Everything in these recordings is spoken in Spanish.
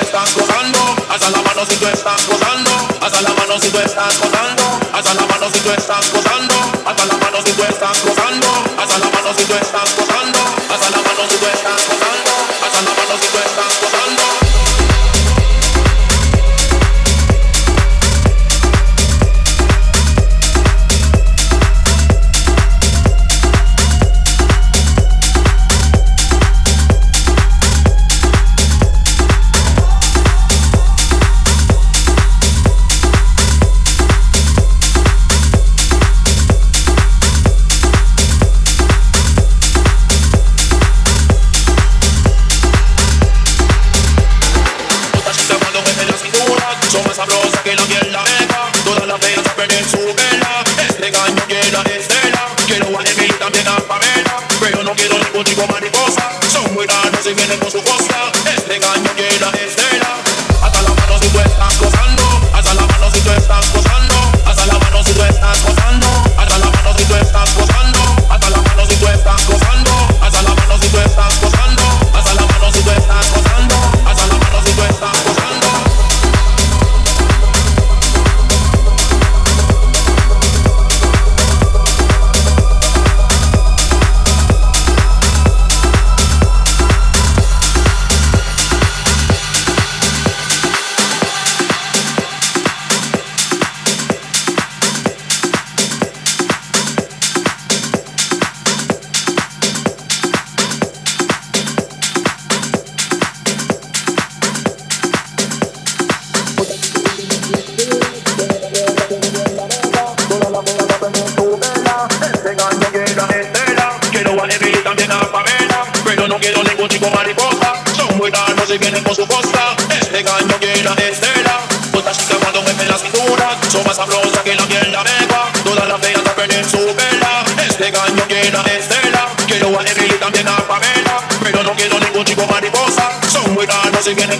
estás hasta la mano si tú estás gozando, hasta la mano si tú estás gozando, hasta la mano si tú estás gozando, hasta la mano si tú estás gozando, hasta la mano si tú estás gozando, la mano si tú estás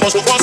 Cause the world